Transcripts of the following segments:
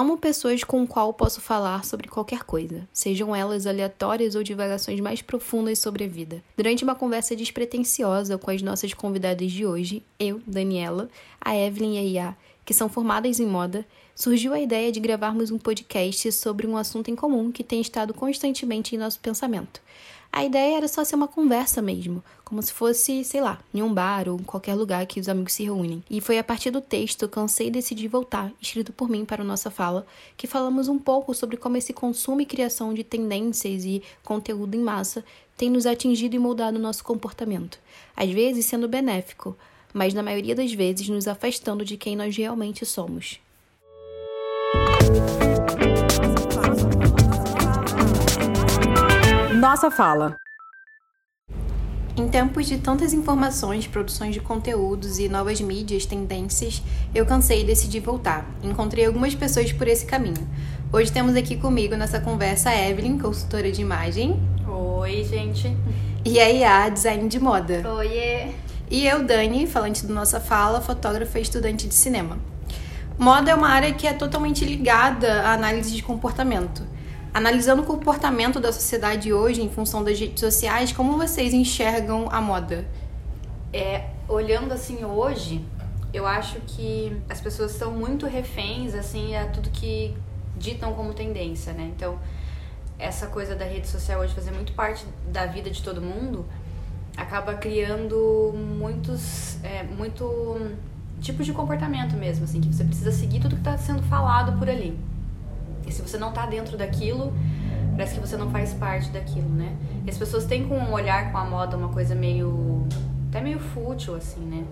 Amo pessoas com qual posso falar sobre qualquer coisa, sejam elas aleatórias ou divagações mais profundas sobre a vida. Durante uma conversa despretensiosa com as nossas convidadas de hoje, eu, Daniela, a Evelyn e a Iá, que são formadas em moda, surgiu a ideia de gravarmos um podcast sobre um assunto em comum que tem estado constantemente em nosso pensamento. A ideia era só ser uma conversa mesmo, como se fosse, sei lá, em um bar ou em qualquer lugar que os amigos se reúnem. E foi a partir do texto Cansei e Decidi Voltar, escrito por mim para o Nossa Fala, que falamos um pouco sobre como esse consumo e criação de tendências e conteúdo em massa tem nos atingido e moldado o nosso comportamento. Às vezes sendo benéfico, mas na maioria das vezes nos afastando de quem nós realmente somos. Nossa fala. Em tempos de tantas informações, produções de conteúdos e novas mídias, tendências, eu cansei e decidi voltar. Encontrei algumas pessoas por esse caminho. Hoje temos aqui comigo nessa conversa a Evelyn, consultora de imagem. Oi, gente. E a IA, design de moda. Oiê. E eu, Dani, falante do Nossa Fala, fotógrafa e estudante de cinema. Moda é uma área que é totalmente ligada à análise de comportamento. Analisando o comportamento da sociedade hoje em função das redes sociais, como vocês enxergam a moda? É, olhando assim hoje, eu acho que as pessoas estão muito reféns assim a tudo que ditam como tendência, né? Então, essa coisa da rede social hoje fazer muito parte da vida de todo mundo acaba criando muitos é, muito tipos de comportamento mesmo, assim, que você precisa seguir tudo que está sendo falado por ali. E se você não tá dentro daquilo, parece que você não faz parte daquilo, né? E as pessoas têm com um olhar com a moda uma coisa meio. até meio fútil, assim, né?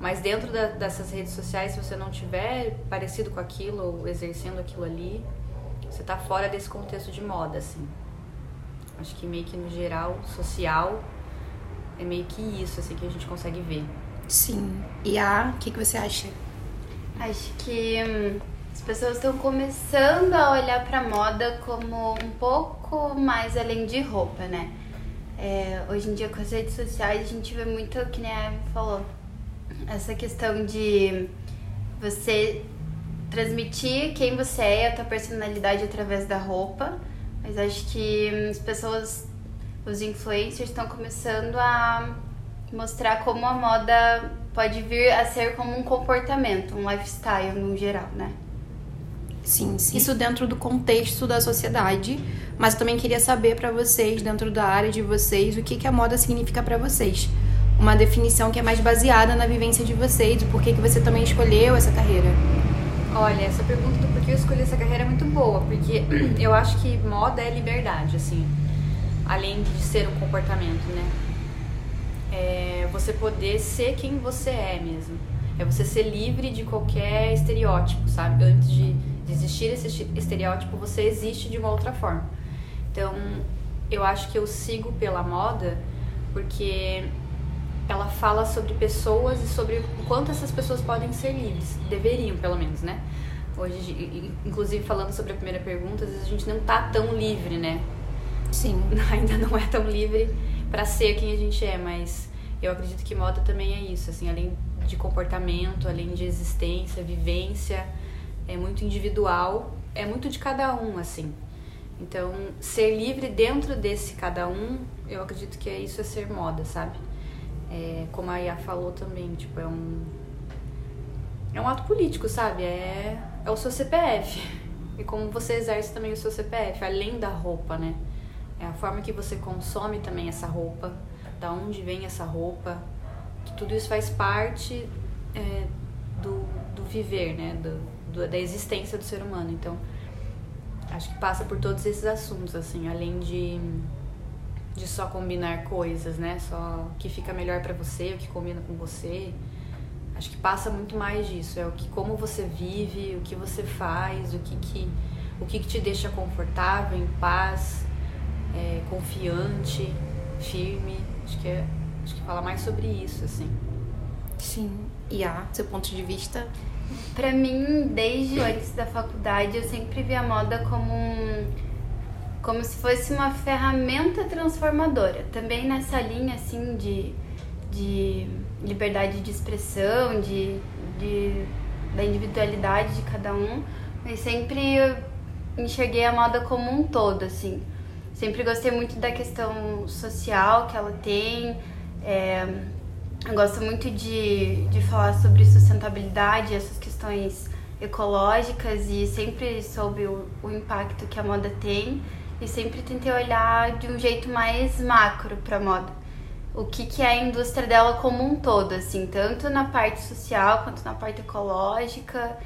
Mas dentro da, dessas redes sociais, se você não tiver parecido com aquilo ou exercendo aquilo ali, você tá fora desse contexto de moda, assim. Acho que meio que no geral, social, é meio que isso, assim, que a gente consegue ver. Sim. E a, o que, que você acha? Acho que. Hum as pessoas estão começando a olhar para moda como um pouco mais além de roupa, né? É, hoje em dia com as redes sociais a gente vê muito, que nem a Eva falou, essa questão de você transmitir quem você é, a tua personalidade através da roupa. Mas acho que as pessoas, os influencers estão começando a mostrar como a moda pode vir a ser como um comportamento, um lifestyle no geral, né? Sim, sim. Isso dentro do contexto da sociedade, mas também queria saber para vocês, dentro da área de vocês, o que, que a moda significa para vocês. Uma definição que é mais baseada na vivência de vocês, o porquê que você também escolheu essa carreira. Olha, essa pergunta do porquê eu escolhi essa carreira é muito boa, porque eu acho que moda é liberdade, assim, além de ser um comportamento, né? É você poder ser quem você é mesmo. É você ser livre de qualquer estereótipo, sabe? Antes de de existir esse estereótipo, você existe de uma outra forma. Então, eu acho que eu sigo pela moda porque ela fala sobre pessoas e sobre o quanto essas pessoas podem ser livres, deveriam pelo menos, né? Hoje, inclusive falando sobre a primeira pergunta, às vezes a gente não tá tão livre, né? Sim. Ainda não é tão livre para ser quem a gente é, mas eu acredito que moda também é isso, assim, além de comportamento, além de existência, vivência, é muito individual, é muito de cada um, assim. Então, ser livre dentro desse cada um, eu acredito que é isso é ser moda, sabe? É, como a Ia falou também, tipo, é um é um ato político, sabe? É, é o seu CPF. E como você exerce também o seu CPF, além da roupa, né? É a forma que você consome também essa roupa, da onde vem essa roupa, que tudo isso faz parte é, do, do viver, né? Do, do, da existência do ser humano. Então, acho que passa por todos esses assuntos, assim, além de, de só combinar coisas, né? Só o que fica melhor para você, o que combina com você. Acho que passa muito mais disso, é o que como você vive, o que você faz, o que, que, o que, que te deixa confortável, em paz, é, confiante, firme. Acho que é, acho que fala mais sobre isso, assim. Sim. E a seu ponto de vista? Para mim, desde antes da faculdade, eu sempre vi a moda como um, como se fosse uma ferramenta transformadora. Também nessa linha assim de, de liberdade de expressão, de, de da individualidade de cada um, mas sempre enxerguei a moda como um todo, assim. Sempre gostei muito da questão social que ela tem. É, eu gosto muito de, de falar sobre sustentabilidade, essas questões ecológicas e sempre soube o, o impacto que a moda tem e sempre tentei olhar de um jeito mais macro para a moda. O que, que é a indústria dela como um todo, assim, tanto na parte social quanto na parte ecológica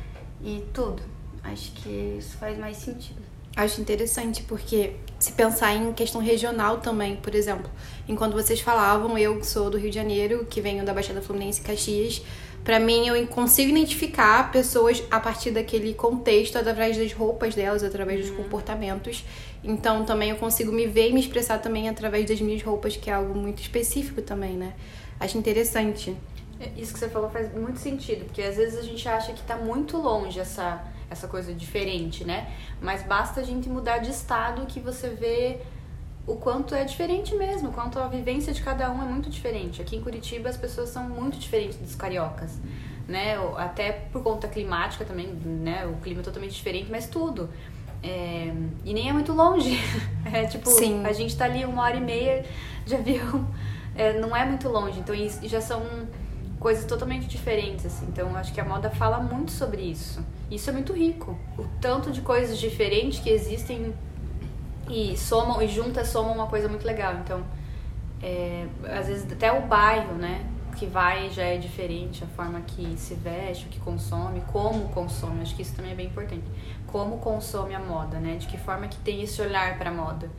e tudo. Acho que isso faz mais sentido. Acho interessante porque se pensar em questão regional também, por exemplo, enquanto vocês falavam, eu sou do Rio de Janeiro, que venho da Baixada Fluminense e Caxias, para mim eu consigo identificar pessoas a partir daquele contexto, através das roupas delas, através dos uhum. comportamentos. Então também eu consigo me ver e me expressar também através das minhas roupas, que é algo muito específico também, né? Acho interessante. É, isso que você falou faz muito sentido, porque às vezes a gente acha que tá muito longe essa essa coisa diferente, né? Mas basta a gente mudar de estado que você vê o quanto é diferente mesmo, o quanto a vivência de cada um é muito diferente. Aqui em Curitiba as pessoas são muito diferentes dos cariocas, né? Até por conta climática também, né? O clima é totalmente diferente, mas tudo. É... E nem é muito longe. É tipo, Sim. a gente tá ali uma hora e meia de avião, é, não é muito longe. Então, já são coisas totalmente diferentes, assim. Então, acho que a moda fala muito sobre isso. Isso é muito rico. O tanto de coisas diferentes que existem e somam e juntas somam uma coisa muito legal. Então, é, às vezes até o bairro, né, que vai já é diferente, a forma que se veste, o que consome, como consome. Acho que isso também é bem importante. Como consome a moda, né? De que forma que tem esse olhar para moda.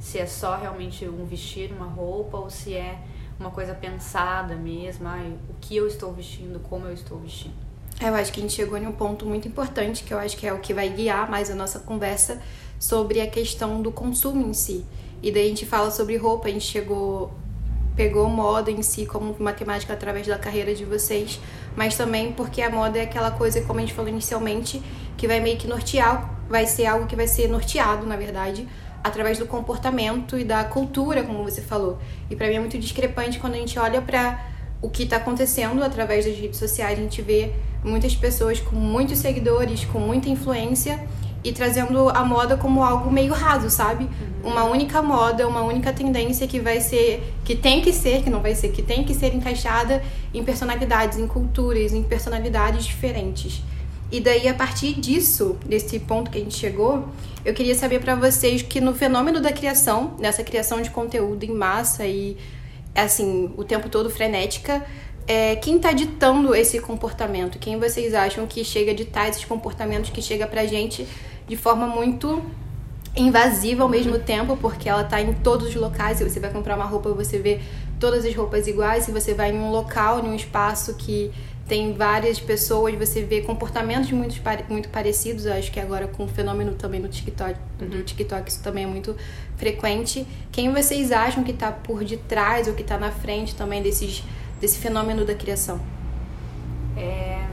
Se é só realmente um vestir, uma roupa ou se é uma coisa pensada mesmo, ai, o que eu estou vestindo, como eu estou vestindo. Eu acho que a gente chegou em um ponto muito importante, que eu acho que é o que vai guiar mais a nossa conversa sobre a questão do consumo em si. E daí a gente fala sobre roupa, a gente chegou pegou moda em si como matemática através da carreira de vocês, mas também porque a moda é aquela coisa, como a gente falou inicialmente, que vai meio que nortear, vai ser algo que vai ser norteado, na verdade, através do comportamento e da cultura, como você falou. E para mim é muito discrepante quando a gente olha para o que está acontecendo através das redes sociais, a gente vê muitas pessoas com muitos seguidores, com muita influência e trazendo a moda como algo meio raso, sabe? Uhum. Uma única moda, uma única tendência que vai ser, que tem que ser, que não vai ser, que tem que ser encaixada em personalidades, em culturas, em personalidades diferentes. E daí, a partir disso, desse ponto que a gente chegou, eu queria saber para vocês que no fenômeno da criação, nessa criação de conteúdo em massa e, assim, o tempo todo frenética, é, quem está ditando esse comportamento? Quem vocês acham que chega a ditar esses comportamentos que chega pra gente de forma muito invasiva ao mesmo tempo, porque ela está em todos os locais. Se você vai comprar uma roupa, você vê todas as roupas iguais. Se você vai em um local, em um espaço que tem várias pessoas, você vê comportamentos muito, muito parecidos. Eu acho que agora com o fenômeno também do TikTok, do TikTok isso também é muito frequente. Quem vocês acham que está por detrás ou que está na frente também desses, desse fenômeno da criação? É,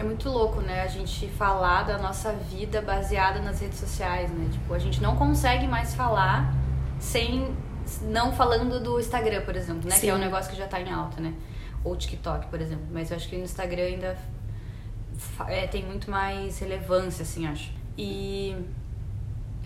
é muito louco, né? A gente falar da nossa vida baseada nas redes sociais, né? Tipo, a gente não consegue mais falar sem não falando do Instagram, por exemplo, né? Sim. Que é um negócio que já tá em alta, né? Ou TikTok, por exemplo. Mas eu acho que no Instagram ainda é, tem muito mais relevância, assim, acho. E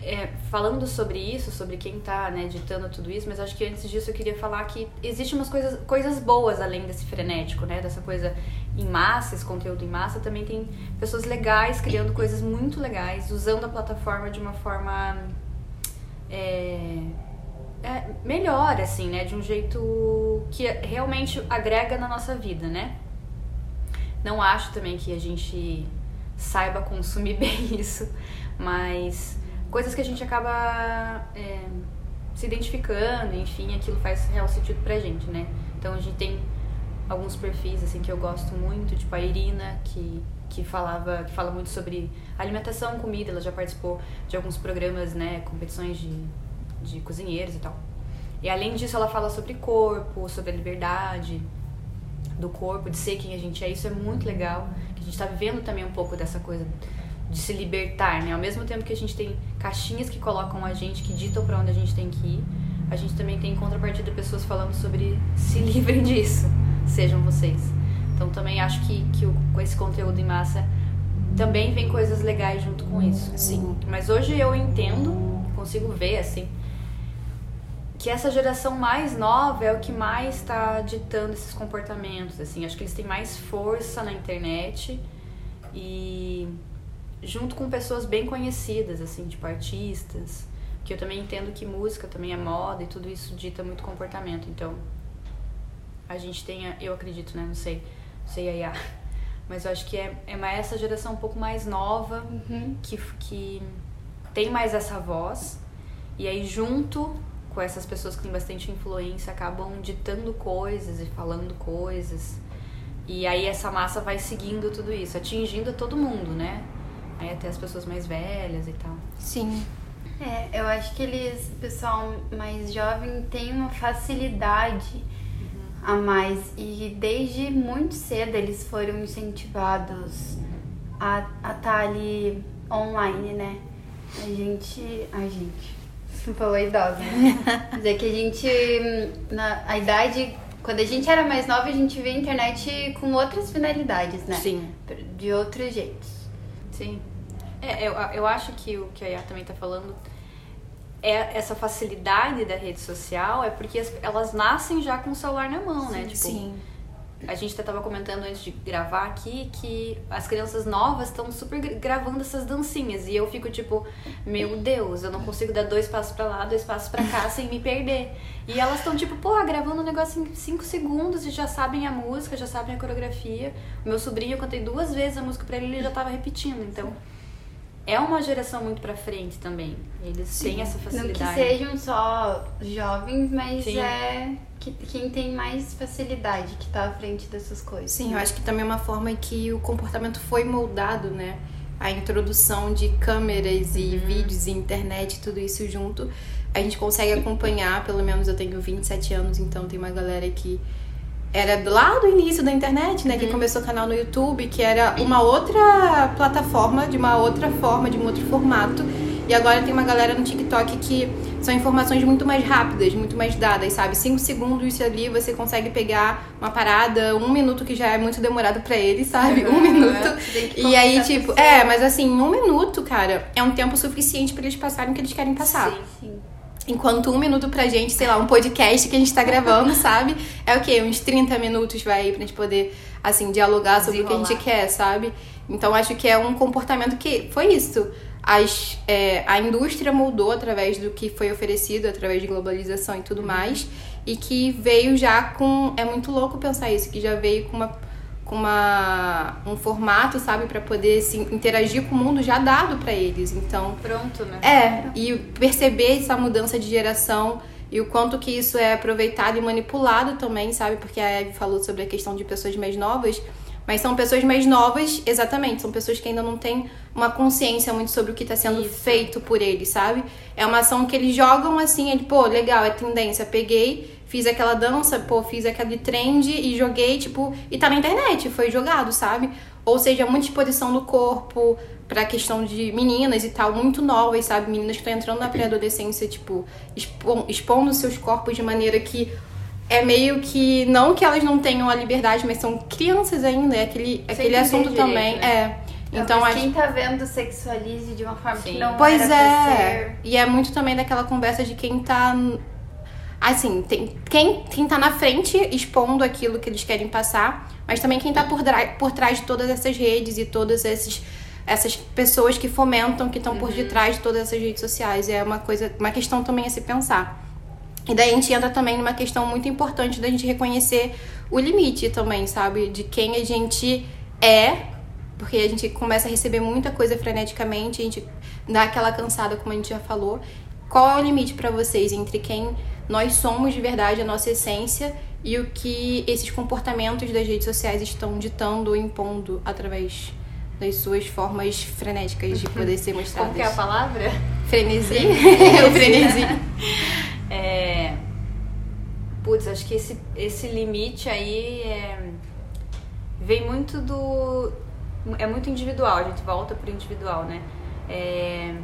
é, falando sobre isso, sobre quem tá né, ditando tudo isso, mas acho que antes disso eu queria falar que existem umas coisas, coisas boas além desse frenético, né? Dessa coisa em massa, esse conteúdo em massa, também tem pessoas legais criando coisas muito legais, usando a plataforma de uma forma é, é, melhor, assim, né? De um jeito que realmente agrega na nossa vida, né? Não acho também que a gente saiba consumir bem isso, mas coisas que a gente acaba é, se identificando, enfim, aquilo faz real sentido pra gente, né? Então a gente tem alguns perfis assim que eu gosto muito, tipo a Irina, que, que falava, que fala muito sobre alimentação, comida, ela já participou de alguns programas, né, competições de de cozinheiros e tal. E além disso, ela fala sobre corpo, sobre a liberdade do corpo, de ser quem a gente é. Isso é muito legal. Que a gente está vivendo também um pouco dessa coisa de se libertar, né? Ao mesmo tempo que a gente tem caixinhas que colocam a gente, que ditam para onde a gente tem que ir, a gente também tem em contrapartida pessoas falando sobre se livrem disso, sejam vocês. Então também acho que, que o, com esse conteúdo em massa também vem coisas legais junto com isso. Sim. Mas hoje eu entendo, consigo ver assim, que essa geração mais nova é o que mais está ditando esses comportamentos, assim. Acho que eles têm mais força na internet e junto com pessoas bem conhecidas, assim, tipo artistas, que eu também entendo que música também é moda e tudo isso dita muito comportamento. Então, a gente tem, eu acredito, né? Não sei, não sei aí, mas eu acho que é, é mais essa geração um pouco mais nova Uhum. que, que tem mais essa voz e aí junto com essas pessoas que têm bastante influência acabam ditando coisas e falando coisas e aí essa massa vai seguindo tudo isso, atingindo todo mundo, né? Aí até as pessoas mais velhas e tal. Sim. É, eu acho que eles, o pessoal mais jovem, tem uma facilidade a mais e desde muito cedo eles foram incentivados a estar ali online, né? A gente. A gente. Falou idosa, né? Mas é que a gente. Na a idade. Quando a gente era mais nova, a gente via a internet com outras finalidades, né? Sim. De outros jeitos. Sim. É, eu, eu acho que o que a Yá também tá falando é essa facilidade da rede social é porque as- elas nascem já com o celular na mão, né? Tipo, Sim. A gente até tava comentando antes de gravar aqui que as crianças novas estão super gra- gravando essas dancinhas e eu fico tipo, meu Deus, eu não consigo dar dois passos pra lá, dois passos pra cá sem me perder. E elas estão tipo, pô, gravando um negócio em cinco segundos e já sabem a música, já sabem a coreografia. O meu sobrinho, eu cantei duas vezes a música pra ele ele já tava repetindo. Então, é uma geração muito pra frente também. Eles têm essa Não que facilidade. sejam só jovens, mas Sim. é que, quem tem mais facilidade que tá à frente dessas coisas. Sim, eu acho que também é uma forma que o comportamento foi moldado, né? A introdução de câmeras e vídeos e internet, tudo isso junto. A gente consegue acompanhar, pelo menos eu tenho 27 anos, então tem uma galera que era lá do início da internet, né? Que começou o canal no YouTube, que era uma outra plataforma, de uma outra forma, de um outro formato. E agora tem uma galera no TikTok que são informações muito mais rápidas, muito mais dadas, sabe? Cinco segundos ali você consegue pegar uma parada, um minuto que já é muito demorado pra ele, sabe? Um minuto. Que E aí, tipo, é, mas assim, um minuto, cara, é um tempo suficiente pra eles passarem o que eles querem passar. Sim. Sim. Enquanto um minuto pra gente, sei lá, um podcast que a gente tá gravando, sabe? É o quê? Uns 30 minutos vai aí pra gente poder, assim, dialogar sobre o que a gente quer, sabe? Então acho que é um comportamento que foi isso. As, é, a indústria moldou através do que foi oferecido, através de globalização e tudo mais, e que veio já com. É muito louco pensar isso, que já veio com uma. Com uma, um formato, sabe, Pra poder se interagir com o mundo já dado pra eles. Então, Pronto, né? é, e perceber essa mudança de geração e o quanto que isso é aproveitado e manipulado também, sabe? Porque a Eve falou sobre a questão de pessoas mais novas, mas são pessoas mais novas, exatamente, são pessoas que ainda não têm uma consciência muito sobre o que está sendo Isso. feito por eles, sabe? É uma ação que eles jogam assim, ele, pô, legal, é tendência, peguei, fiz aquela dança, pô, fiz aquele trend e joguei, tipo, e tá na internet, foi jogado, sabe? Ou seja, muita exposição do corpo pra questão de meninas e tal, muito novas, sabe? Meninas que estão entrando na pré-adolescência, tipo, expo- expondo seus corpos de maneira que é meio que. Não que elas não tenham a liberdade, mas são crianças ainda, é aquele, aquele assunto direito, também. né? É. Então Talvez acho. quem tá vendo sexualize de uma forma Sim. que não Pois é. E é muito também daquela conversa de quem tá. Assim, tem, quem, quem tá na frente expondo aquilo que eles querem passar, mas também quem tá por, por trás de todas essas redes e todas esses, essas pessoas que fomentam, que estão por detrás de todas essas redes sociais. É uma coisa, uma questão também a se pensar. E daí a gente entra também numa questão muito importante da gente reconhecer o limite também, sabe? De quem a gente é, porque a gente começa a receber muita coisa freneticamente, a gente dá aquela cansada, como a gente já falou. Qual é o limite pra vocês entre quem nós somos de verdade, a nossa essência, e o que esses comportamentos das redes sociais estão ditando ou impondo através das suas formas frenéticas de poder ser mostradas? Como que é a palavra? Frenesi? o frenesi. É... Putz, acho que esse, esse limite aí é... vem muito do. É muito individual, a gente volta pro individual, né? É...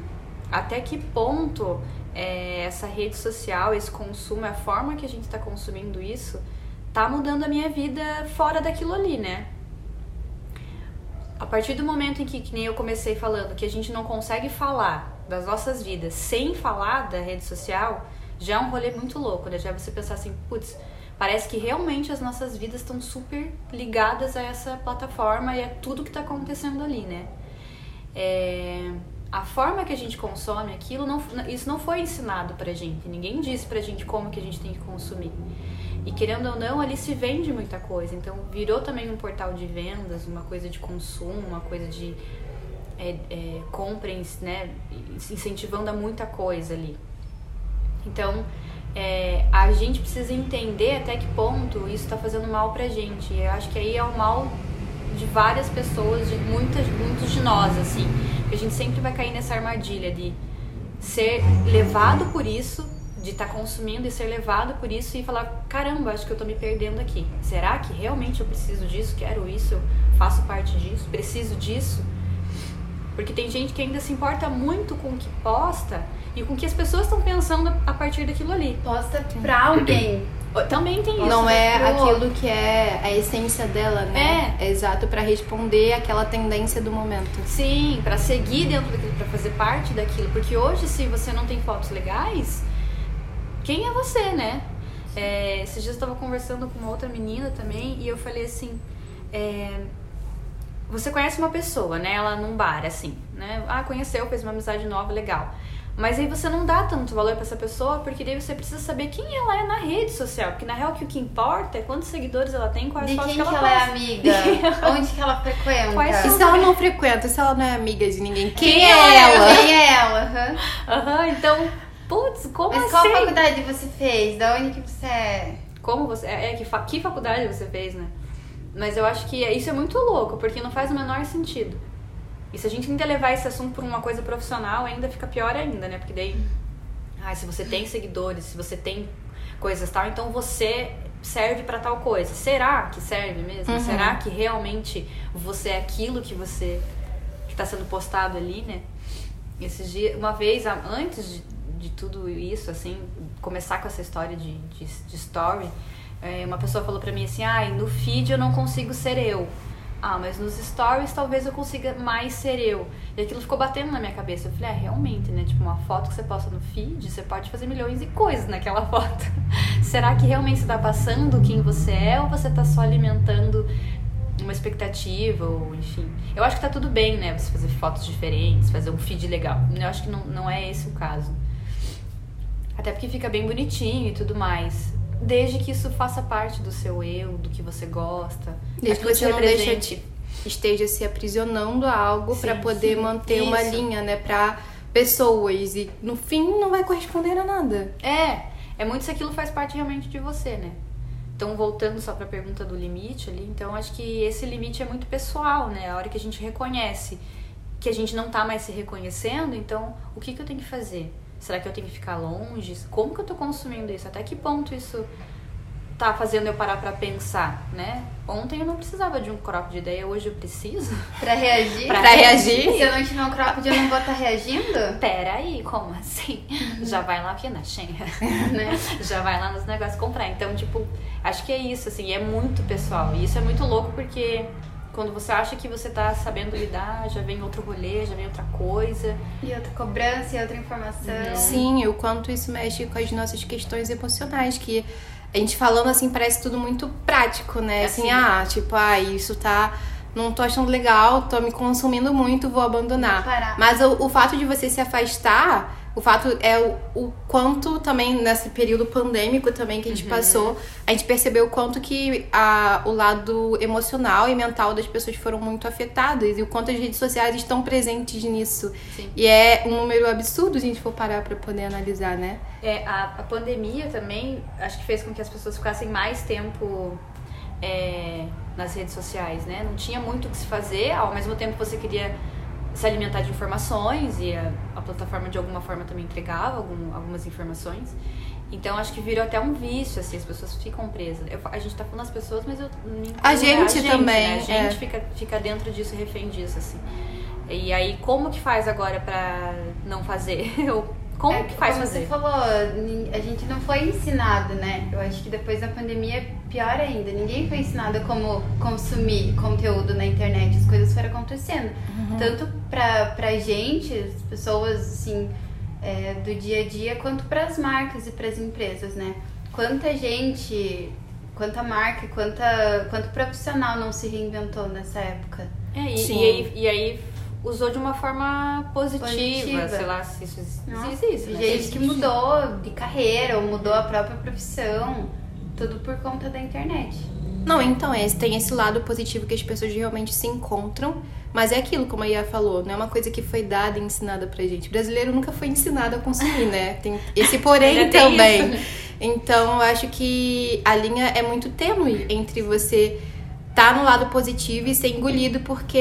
Até que ponto é, essa rede social, esse consumo, a forma que a gente tá consumindo isso, tá mudando a minha vida fora daquilo ali, né? a partir do momento em que, que nem eu comecei falando, que a gente não consegue falar das nossas vidas sem falar da rede social, já é um rolê muito louco, né? Já é você pensar assim, putz, parece que realmente as nossas vidas estão super ligadas a essa plataforma e a tudo que está acontecendo ali, né? É, a forma que a gente consome aquilo, não, isso não foi ensinado pra gente. Ninguém disse pra gente como que a gente tem que consumir. E querendo ou não, ali se vende muita coisa. Então virou também um portal de vendas, uma coisa de consumo, uma coisa de é, é, né? Incentivando a muita coisa ali. Então é, a gente precisa entender até que ponto isso está fazendo mal pra gente. E eu acho que aí é o mal de várias pessoas, de muitas, muitos de nós, assim. A gente sempre vai cair nessa armadilha de ser levado por isso de estar tá consumindo e ser levado por isso e falar: caramba, acho que eu tô me perdendo aqui. Será que realmente eu preciso disso? Quero isso? Faço parte disso? Preciso disso? Porque tem gente que ainda se importa muito com o que posta e com o que as pessoas estão pensando a partir daquilo ali. Posta pra alguém. Também tem isso. Não é aquilo que é a essência dela, né? É. é exato para responder aquela tendência do momento. Sim, para seguir dentro daquilo, para fazer parte daquilo. Porque hoje, se você não tem fotos legais, quem é você, né? É, esses dias eu estava conversando com uma outra menina também e eu falei assim: é, você conhece uma pessoa, né? Ela num bar, assim, né? Ah, conheceu, fez uma amizade nova, legal. Mas aí você não dá tanto valor para essa pessoa, porque daí você precisa saber quem ela é na rede social. Porque na real que o que importa é quantos seguidores ela tem, quais de fotos quem que ela, que ela é amiga, onde que ela frequenta. Quais e se ela não frequenta, se ela não é amiga de ninguém, quem, quem é, é ela? Quem é ela? Aham, uhum. então Putz, como Mas assim? qual faculdade você fez? Da onde que você é? Como você. É, é que, fa... que faculdade você fez, né? Mas eu acho que isso é muito louco, porque não faz o menor sentido. E se a gente ainda levar esse assunto por uma coisa profissional, ainda fica pior ainda, né? Porque daí. Ah, se você tem seguidores, se você tem coisas tal, então você serve para tal coisa. Será que serve mesmo? Uhum. Será que realmente você é aquilo que você que está sendo postado ali, né? Esses dias, uma vez antes de, de tudo isso, assim, começar com essa história de, de, de story, é, uma pessoa falou pra mim assim, ai, ah, no feed eu não consigo ser eu. Ah, mas nos stories talvez eu consiga mais ser eu. E aquilo ficou batendo na minha cabeça. Eu falei, é, realmente, né? Tipo, uma foto que você posta no feed, você pode fazer milhões de coisas naquela foto. Será que realmente você tá passando quem você é ou você tá só alimentando uma expectativa, ou enfim. Eu acho que tá tudo bem, né? Você fazer fotos diferentes, fazer um feed legal. Eu acho que não, não é esse o caso. Até porque fica bem bonitinho e tudo mais. Desde que isso faça parte do seu eu, do que você gosta. Desde que você não deixa te, esteja se aprisionando a algo para poder sim, manter isso. uma linha, né, para pessoas e no fim não vai corresponder a nada. É, é muito se aquilo faz parte realmente de você, né? Então, voltando só para a pergunta do limite ali, então acho que esse limite é muito pessoal, né? A hora que a gente reconhece que a gente não tá mais se reconhecendo, então o que, que eu tenho que fazer? Será que eu tenho que ficar longe? Como que eu tô consumindo isso? Até que ponto isso tá fazendo eu parar pra pensar, né? Ontem eu não precisava de um crop de ideia, hoje eu preciso. Pra reagir? pra, reagir. Se eu não tiver um crop de eu não vou estar tá reagindo? Pera aí, como assim? Já vai lá aqui na Shenha, né? Já vai lá nos negócios comprar. Então, tipo, acho que é isso, assim, é muito pessoal. E isso é muito louco porque quando você acha que você tá sabendo lidar, já vem outro rolê, já vem outra coisa. E outra cobrança e outra informação. Uhum. Sim, o quanto isso mexe com as nossas questões emocionais, que a gente falando assim parece tudo muito prático, né? É assim, assim, ah, tipo, ah, isso tá. Não tô achando legal, tô me consumindo muito, vou abandonar. Mas o, o fato de você se afastar o fato é o, o, quanto também nesse período pandêmico também que a gente uhum. passou, a gente percebeu o quanto que a, o lado emocional e mental das pessoas foram muito afetadas e o quanto as redes sociais estão presentes nisso. Sim. E é um número absurdo se a gente for parar para poder analisar, né? É, a, a pandemia também acho que fez com que as pessoas ficassem mais tempo é, nas redes sociais, né? Não tinha muito o que se fazer, ao mesmo tempo você queria se alimentar de informações e a, a plataforma de alguma forma também entregava algum, algumas informações. Então acho que virou até um vício, assim, as pessoas ficam presas. Eu, a gente tá falando as pessoas, mas eu a gente, a gente também. Né? A gente é. fica, fica dentro disso, refém disso, assim. E aí, como que faz agora pra não fazer? Ou Como é, que faz como fazer? você falou, a gente não foi ensinado, né? Eu acho que depois da pandemia é pior ainda. Ninguém foi ensinado como consumir conteúdo na internet. As coisas foram acontecendo. Uhum. Tanto pra, pra gente, as pessoas, assim, é, do dia a dia, quanto para as marcas e para as empresas, né? Quanta gente, quanta marca, quanta, quanto profissional não se reinventou nessa época. É, e, e, aí, e aí usou de uma forma positiva, positiva. sei lá se isso Nossa, existe. Né? Gente que mudou de carreira ou mudou a própria profissão, tudo por conta da internet. Não, então, é, tem esse lado positivo que as pessoas realmente se encontram, mas é aquilo, como a Ia falou, não é uma coisa que foi dada e ensinada pra gente. O brasileiro nunca foi ensinado a consumir, né? Tem esse porém também. Então, eu acho que a linha é muito tênue entre você tá no lado positivo e ser engolido porque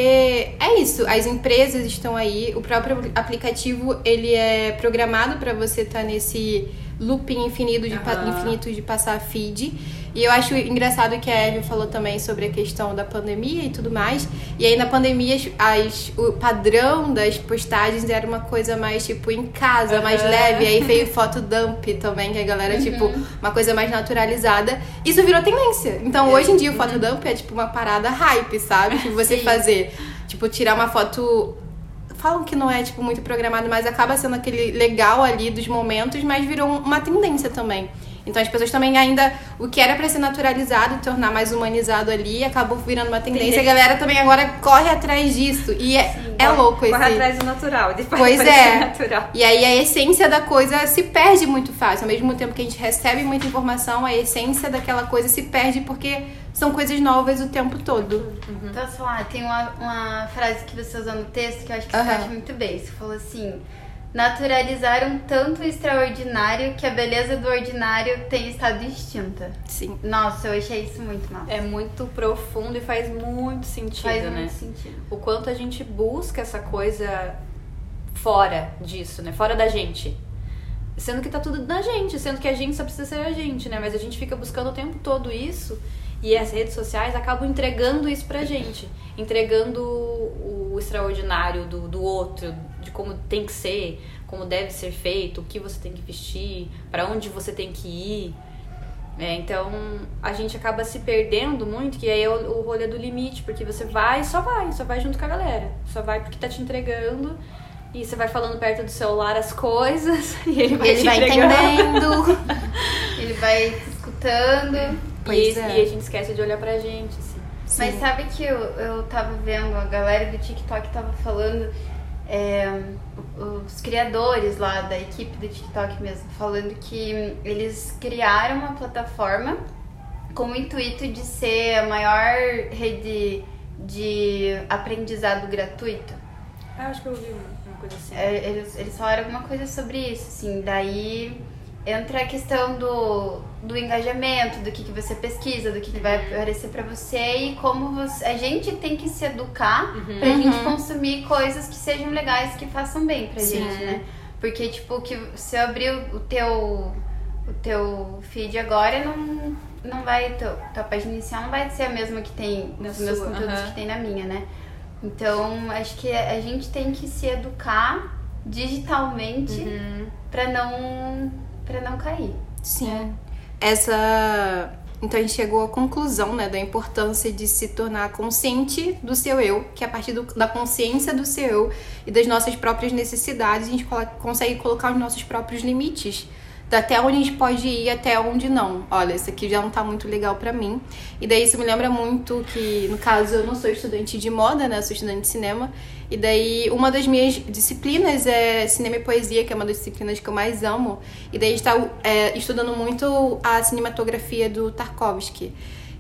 é isso, as empresas estão aí, o próprio aplicativo ele é programado para você estar tá nesse looping infinito de, uhum. infinito de passar feed. E eu acho engraçado que a Eve falou também sobre a questão da pandemia e tudo mais. E aí na pandemia as, o padrão das postagens era uma coisa mais tipo em casa, uhum. mais leve. E aí veio foto dump também, que a galera, tipo, uhum. tipo, uma coisa mais naturalizada. Isso virou tendência. Então hoje em dia o foto dump é tipo uma parada hype, sabe? Que você Sim. fazer, tipo, tirar uma foto falam que não é tipo muito programado, mas acaba sendo aquele legal ali dos momentos, mas virou uma tendência também. Então as pessoas também ainda o que era para ser naturalizado, tornar mais humanizado ali, acabou virando uma tendência. A galera também agora corre atrás disso e é, Sim, é louco corre esse. Corre atrás do natural, depois pois é. Natural. E aí a essência da coisa se perde muito fácil. Ao mesmo tempo que a gente recebe muita informação, a essência daquela coisa se perde porque são coisas novas o tempo todo. Uhum. Então, falar, tem uma, uma frase que você usou no texto que eu acho que você uhum. muito bem. Você falou assim: naturalizaram tanto o extraordinário que a beleza do ordinário tem estado extinta. Sim. Nossa, eu achei isso muito massa. É muito profundo e faz muito sentido, faz né? Muito sentido. O quanto a gente busca essa coisa fora disso, né? Fora da gente. Sendo que tá tudo na gente, sendo que a gente só precisa ser a gente, né? Mas a gente fica buscando o tempo todo isso e as redes sociais acabam entregando isso pra gente. Entregando o extraordinário do, do outro, de como tem que ser, como deve ser feito, o que você tem que vestir, para onde você tem que ir. É, então a gente acaba se perdendo muito, que aí é o, o rolê do limite, porque você vai só vai, só vai junto com a galera. Só vai porque tá te entregando. E você vai falando perto do celular as coisas e ele vai, ele vai entendendo. ele vai escutando. E, é. e, a gente esquece de olhar pra gente, assim. Mas sabe que eu, eu tava vendo, a galera do TikTok tava falando é, os criadores lá da equipe do TikTok mesmo, falando que eles criaram uma plataforma com o intuito de ser a maior rede de aprendizado gratuito. Ah, acho que eu ouvi uma coisa assim. É, eles, eles falaram alguma coisa sobre isso, assim, daí entra a questão do, do engajamento, do que, que você pesquisa, do que, que vai aparecer para você e como você, a gente tem que se educar uhum. pra gente uhum. consumir coisas que sejam legais, que façam bem pra Sim. gente, né? Porque, tipo, que se eu abrir o teu, o teu feed agora, não, não vai, teu, tua página inicial não vai ser a mesma que tem nos meus conteúdos uhum. que tem na minha, né? Então, acho que a gente tem que se educar digitalmente uhum. para não para não cair. Sim. É. Essa então a gente chegou à conclusão, né, da importância de se tornar consciente do seu eu, que a partir do, da consciência do seu eu e das nossas próprias necessidades, a gente consegue colocar os nossos próprios limites até onde a gente pode ir até onde não. Olha, isso aqui já não tá muito legal para mim. E daí isso me lembra muito que, no caso, eu não sou estudante de moda, né? Eu sou estudante de cinema. E daí uma das minhas disciplinas é cinema e poesia, que é uma das disciplinas que eu mais amo. E daí está é, estudando muito a cinematografia do Tarkovsky.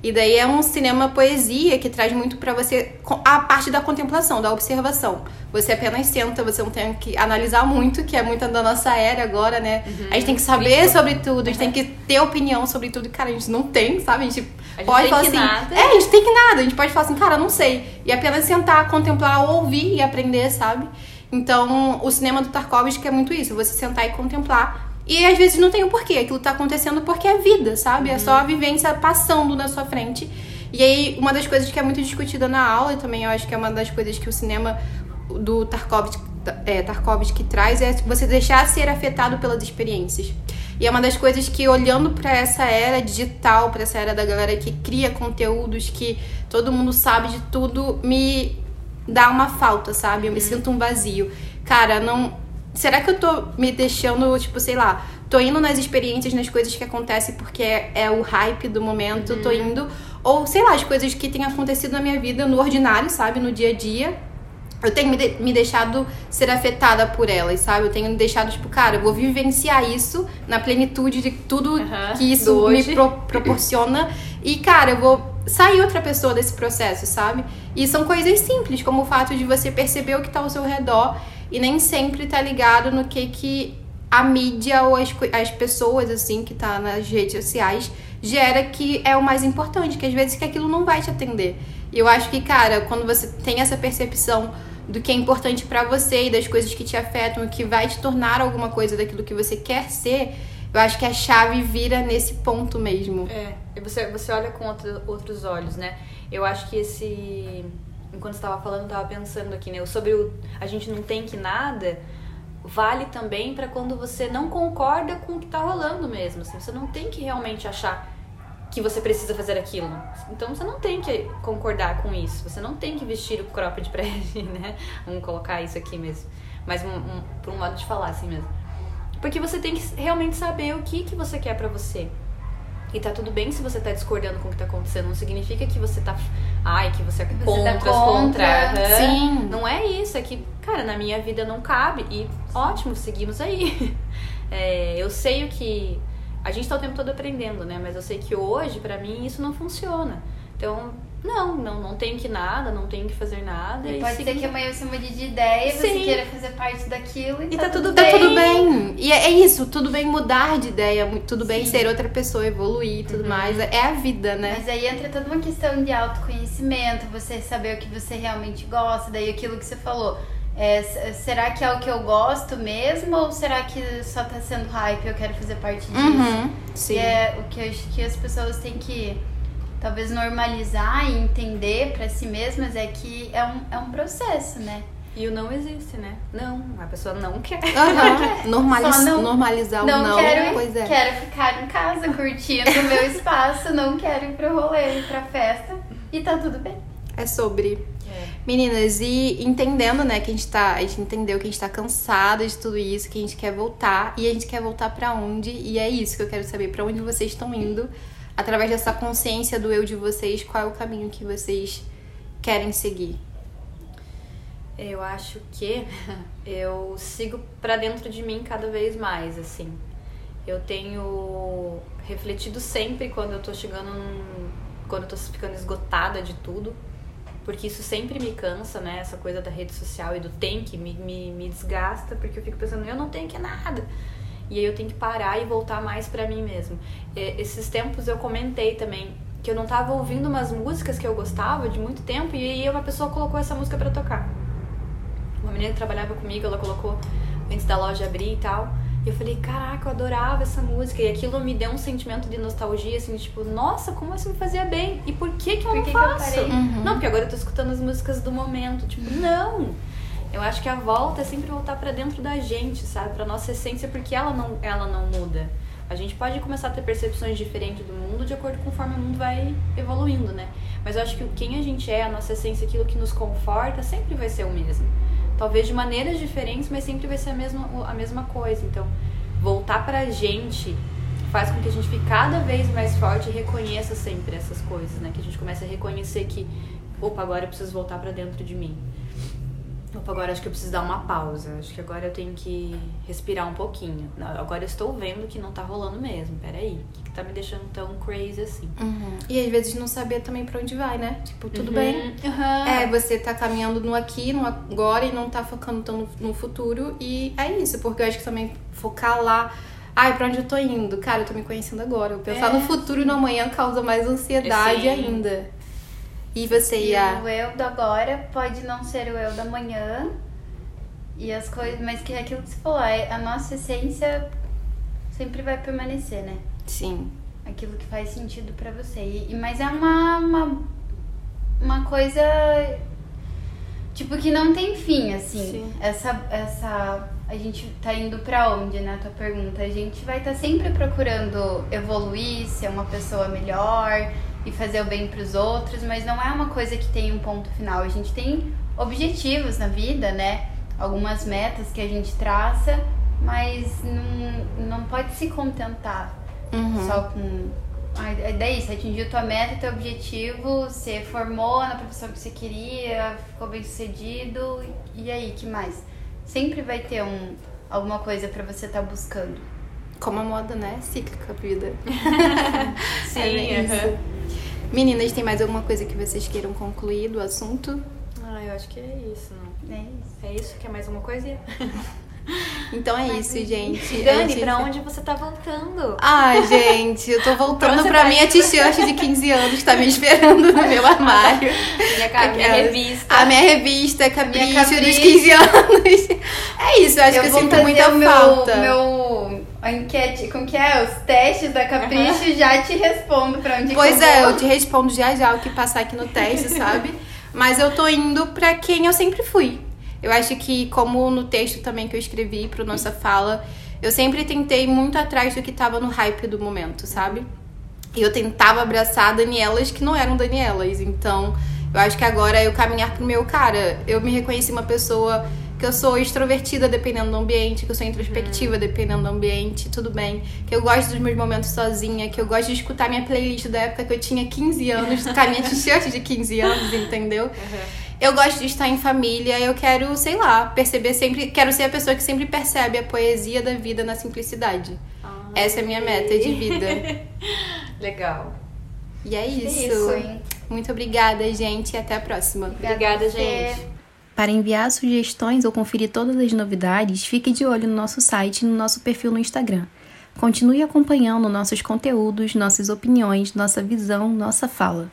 E daí é um cinema poesia que traz muito para você a parte da contemplação, da observação. Você apenas senta, você não tem que analisar muito, que é muito da nossa era agora, né? Uhum. A gente tem que saber sobre tudo, a gente uhum. tem que ter opinião sobre tudo. Cara, a gente não tem, sabe? A gente, a gente pode falar assim. Nada. É, a gente tem que nada. A gente pode falar assim, cara, não sei. E apenas sentar, contemplar, ouvir e aprender, sabe? Então, o cinema do Tarkovsky é muito isso, você sentar e contemplar e às vezes não tem o um porquê, aquilo tá acontecendo porque é vida, sabe? Uhum. É só a vivência passando na sua frente. E aí, uma das coisas que é muito discutida na aula, e também eu acho que é uma das coisas que o cinema do Tarkovsky, é, Tarkovsky traz é você deixar ser afetado pelas experiências. E é uma das coisas que, olhando para essa era digital, para essa era da galera que cria conteúdos, que todo mundo sabe de tudo, me dá uma falta, sabe? Eu me uhum. sinto um vazio. Cara, não. Será que eu tô me deixando, tipo, sei lá, tô indo nas experiências, nas coisas que acontecem porque é, é o hype do momento, uhum. tô indo. Ou, sei lá, as coisas que têm acontecido na minha vida no ordinário, sabe? No dia a dia eu tenho me, de, me deixado ser afetada por elas, sabe? Eu tenho me deixado, tipo, cara, eu vou vivenciar isso na plenitude de tudo que isso me pro, proporciona. E, cara, eu vou sair outra pessoa desse processo, sabe? E são coisas simples, como o fato de você perceber o que tá ao seu redor e nem sempre tá ligado no que que a mídia ou as, as pessoas, assim, que tá nas redes sociais gera que é o mais importante, que às vezes que aquilo não vai te atender. E eu acho que, cara, quando você tem essa percepção do que é importante para você e das coisas que te afetam, que vai te tornar alguma coisa daquilo que você quer ser, eu acho que a chave vira nesse ponto mesmo. É, e você, você olha com outro, outros olhos, né? Eu acho que esse. Enquanto estava falando, estava pensando aqui, né? Sobre o a gente não tem que nada, vale também para quando você não concorda com o que tá rolando mesmo. Assim, você não tem que realmente achar que você precisa fazer aquilo. Então você não tem que concordar com isso. Você não tem que vestir o cropped ele, né? Vamos colocar isso aqui mesmo. Mas um, um, por um modo de falar assim mesmo. Porque você tem que realmente saber o que, que você quer para você. E tá tudo bem se você tá discordando com o que tá acontecendo. Não significa que você tá. Ai, que você é você contra, tá contra. Uhum. Sim. Não é isso. É que, cara, na minha vida não cabe. E ótimo, seguimos aí. É, eu sei o que a gente está o tempo todo aprendendo, né? Mas eu sei que hoje, para mim, isso não funciona. Então, não, não, não tenho que nada, não tenho que fazer nada. E, e pode ser que amanhã você mude de ideia, Sim. você queira fazer parte daquilo e, e tá, tá, tudo, bem. Tá tudo bem. E é, é, isso, tudo bem mudar de ideia, tudo bem Sim. ser outra pessoa, evoluir e tudo uhum. mais. É a vida, né? Mas aí entra toda uma questão de autoconhecimento, você saber o que você realmente gosta, daí aquilo que você falou é, será que é o que eu gosto mesmo ou será que só tá sendo hype e eu quero fazer parte disso? Uhum, sim. E é o que eu acho que as pessoas têm que talvez normalizar e entender para si mesmas é que é um, é um processo, né? E o não existe, né? Não, a pessoa não quer. Uhum. Normaliz, não, normalizar o não. Não quero, pois é. quero ficar em casa curtindo o meu espaço, não quero ir pro rolê, ir pra festa e tá tudo bem. É sobre é. Meninas, e entendendo, né, que a gente tá. A gente entendeu que a gente tá cansada de tudo isso, que a gente quer voltar. E a gente quer voltar para onde? E é isso que eu quero saber, para onde vocês estão indo. Através dessa consciência do eu de vocês, qual é o caminho que vocês querem seguir? Eu acho que eu sigo para dentro de mim cada vez mais, assim. Eu tenho refletido sempre quando eu tô chegando num, quando eu tô ficando esgotada de tudo porque isso sempre me cansa, né? Essa coisa da rede social e do tem que me, me, me desgasta, porque eu fico pensando, eu não tenho que nada. E aí eu tenho que parar e voltar mais para mim mesmo. E, esses tempos eu comentei também que eu não tava ouvindo umas músicas que eu gostava de muito tempo e aí uma pessoa colocou essa música para tocar. Uma menina que trabalhava comigo, ela colocou antes da loja abrir e tal. E eu falei, caraca, eu adorava essa música. E aquilo me deu um sentimento de nostalgia, assim, tipo, nossa, como isso me fazia bem? E por que que eu por não que faço? Que eu uhum. Não, porque agora eu tô escutando as músicas do momento. Tipo, não! Eu acho que a volta é sempre voltar para dentro da gente, sabe? Pra nossa essência, porque ela não, ela não muda. A gente pode começar a ter percepções diferentes do mundo de acordo com conforme o mundo vai evoluindo, né? Mas eu acho que quem a gente é, a nossa essência, aquilo que nos conforta, sempre vai ser o mesmo talvez de maneiras diferentes, mas sempre vai ser a mesma, a mesma coisa. Então, voltar pra gente faz com que a gente fique cada vez mais forte e reconheça sempre essas coisas, né? Que a gente comece a reconhecer que, opa, agora eu preciso voltar para dentro de mim. Opa, agora acho que eu preciso dar uma pausa. Acho que agora eu tenho que respirar um pouquinho. Agora eu estou vendo que não tá rolando mesmo. Peraí, o que, que tá me deixando tão crazy assim? Uhum. E às vezes não saber também para onde vai, né? Tipo, tudo uhum. bem. Uhum. É, você tá caminhando no aqui, no agora e não tá focando tão no, no futuro. E é isso, porque eu acho que também focar lá. Ai, pra onde eu tô indo? Cara, eu tô me conhecendo agora. Eu pensar é. no futuro e no amanhã causa mais ansiedade Sim. ainda. E você ia. E o eu do agora pode não ser o eu da manhã. E as coisas. Mas que é aquilo que você falou, é, a nossa essência sempre vai permanecer, né? Sim. Aquilo que faz sentido para você. E, mas é uma, uma, uma coisa tipo que não tem fim, assim. Sim. Essa essa a gente tá indo para onde, né, tua pergunta? A gente vai estar tá sempre procurando evoluir, ser uma pessoa melhor e fazer o bem para os outros, mas não é uma coisa que tem um ponto final. A gente tem objetivos na vida, né? Algumas metas que a gente traça, mas não, não pode se contentar uhum. só com a ideia é isso, atingiu tua meta, teu objetivo, você formou na profissão que você queria, ficou bem sucedido, e aí, que mais? Sempre vai ter um, alguma coisa para você estar tá buscando. Como a moda, né? Cíclica a vida. Sim, é isso. Meninas, tem mais alguma coisa que vocês queiram concluir do assunto? Ah, eu acho que é isso, não. É isso. É isso? Quer mais uma coisa? Então é isso, gente. Dani, gente... pra onde você tá voltando? Ah, gente, eu tô voltando pra, pra minha t-shirt de 15 anos que tá me esperando no meu armário. Minha, minha revista. A minha revista, Capricho, capricho. dos 15 anos. É isso, eu acho eu que eu sinto muita meu, falta. Meu a enquete, como que é? Os testes da Capricho, uhum. já te respondo pra onde Pois é, eu te respondo já já o que passar aqui no teste, sabe? Mas eu tô indo pra quem eu sempre fui. Eu acho que, como no texto também que eu escrevi pro Nossa Fala, eu sempre tentei muito atrás do que tava no hype do momento, sabe? E eu tentava abraçar Danielas que não eram Danielas. Então, eu acho que agora é eu caminhar pro meu cara. Eu me reconheci uma pessoa que eu sou extrovertida dependendo do ambiente, que eu sou introspectiva dependendo do ambiente, tudo bem. Que eu gosto dos meus momentos sozinha, que eu gosto de escutar minha playlist da época que eu tinha 15 anos, com a minha t-shirt de 15 anos, entendeu? Uhum. Eu gosto de estar em família, eu quero, sei lá, perceber sempre. Quero ser a pessoa que sempre percebe a poesia da vida na simplicidade. Ah, Essa é a minha meta de vida. Legal. E é isso. É isso Muito obrigada, gente, e até a próxima. Obrigada, gente. Para enviar sugestões ou conferir todas as novidades, fique de olho no nosso site e no nosso perfil no Instagram. Continue acompanhando nossos conteúdos, nossas opiniões, nossa visão, nossa fala.